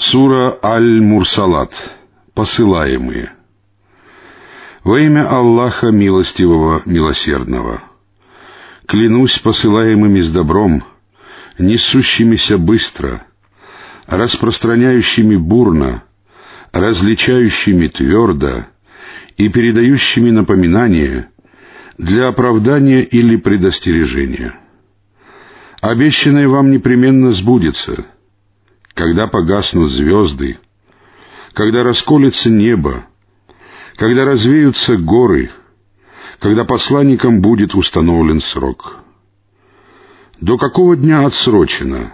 Сура Аль-Мурсалат. Посылаемые. Во имя Аллаха Милостивого, Милосердного. Клянусь посылаемыми с добром, несущимися быстро, распространяющими бурно, различающими твердо и передающими напоминания для оправдания или предостережения. Обещанное вам непременно сбудется — когда погаснут звезды, когда расколется небо, когда развеются горы, когда посланникам будет установлен срок. До какого дня отсрочено?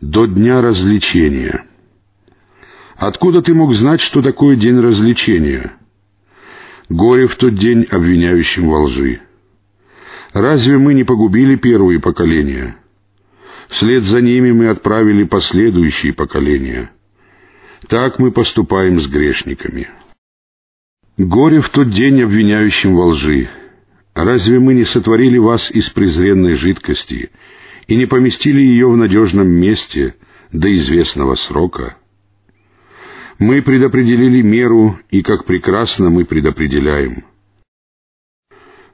До дня развлечения. Откуда ты мог знать, что такое день развлечения? Горе в тот день обвиняющим во лжи. Разве мы не погубили первые поколения? Вслед за ними мы отправили последующие поколения. Так мы поступаем с грешниками. Горе в тот день обвиняющим во лжи. Разве мы не сотворили вас из презренной жидкости и не поместили ее в надежном месте до известного срока? Мы предопределили меру, и как прекрасно мы предопределяем.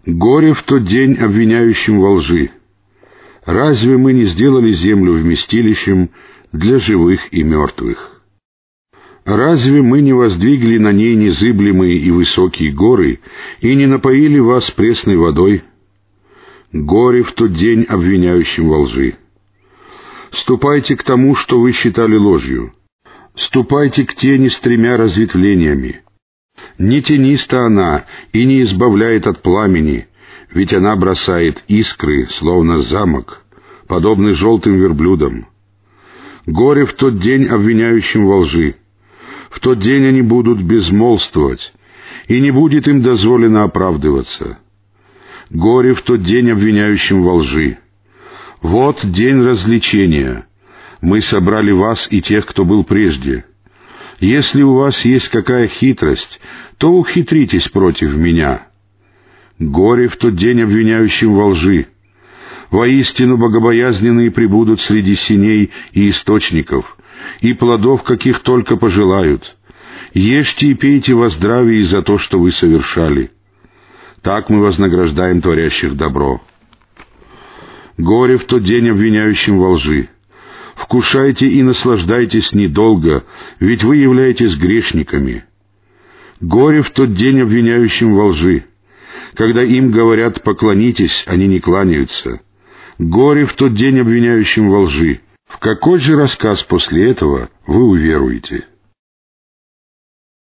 Горе в тот день обвиняющим во лжи. Разве мы не сделали землю вместилищем для живых и мертвых? Разве мы не воздвигли на ней незыблемые и высокие горы и не напоили вас пресной водой? Горе в тот день обвиняющим во лжи. Ступайте к тому, что вы считали ложью. Ступайте к тени с тремя разветвлениями. Не тениста она и не избавляет от пламени, ведь она бросает искры, словно замок, подобный желтым верблюдам. Горе в тот день обвиняющим во лжи. В тот день они будут безмолвствовать, и не будет им дозволено оправдываться. Горе в тот день обвиняющим во лжи. Вот день развлечения. Мы собрали вас и тех, кто был прежде. Если у вас есть какая хитрость, то ухитритесь против меня. Горе в тот день обвиняющим во лжи. Воистину богобоязненные прибудут среди синей и источников, и плодов, каких только пожелают. Ешьте и пейте во здравии за то, что вы совершали. Так мы вознаграждаем творящих добро. Горе в тот день обвиняющим во лжи. Вкушайте и наслаждайтесь недолго, ведь вы являетесь грешниками. Горе в тот день обвиняющим во лжи. Когда им говорят «поклонитесь», они не кланяются. Горе в тот день обвиняющим во лжи. В какой же рассказ после этого вы уверуете?»